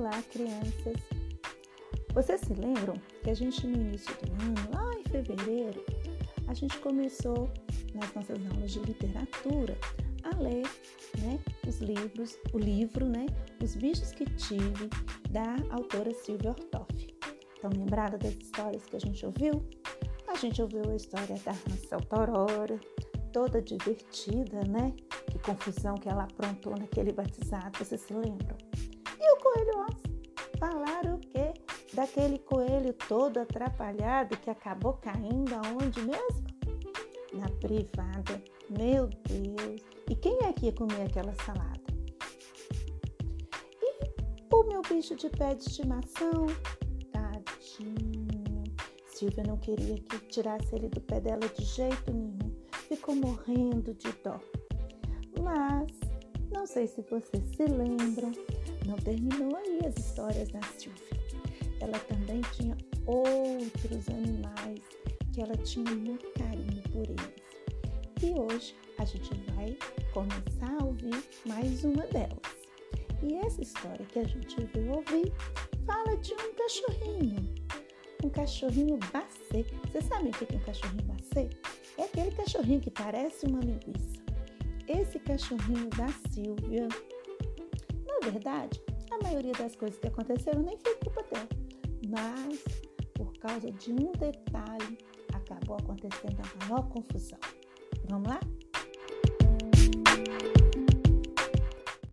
Olá, crianças! Vocês se lembram que a gente no início do ano, lá em fevereiro, a gente começou nas nossas aulas de literatura a ler né, os livros, o livro, né, Os Bichos que Tive, da autora Silvia Ortoff. Estão lembradas das histórias que a gente ouviu? A gente ouviu a história da Hansel Torora, toda divertida, né? Que confusão que ela aprontou naquele batizado, vocês se lembram? Coelho Oz? Falaram o quê? Daquele coelho todo atrapalhado que acabou caindo aonde mesmo? Na privada. Meu Deus! E quem é que ia comer aquela salada? E o meu bicho de pé de estimação? Tadinho. Silvia não queria que tirasse ele do pé dela de jeito nenhum. Ficou morrendo de dó. Mas, não sei se vocês se lembram, terminou aí as histórias da Silvia. Ela também tinha outros animais que ela tinha muito carinho por eles. E hoje a gente vai começar a ouvir mais uma delas. E essa história que a gente veio ouvir fala de um cachorrinho. Um cachorrinho bacê. Vocês sabem o que é um cachorrinho bacê? É aquele cachorrinho que parece uma linguiça. Esse cachorrinho da Silvia, na verdade, a maioria das coisas que aconteceram nem foi culpa dela, mas por causa de um detalhe acabou acontecendo a maior confusão. Vamos lá?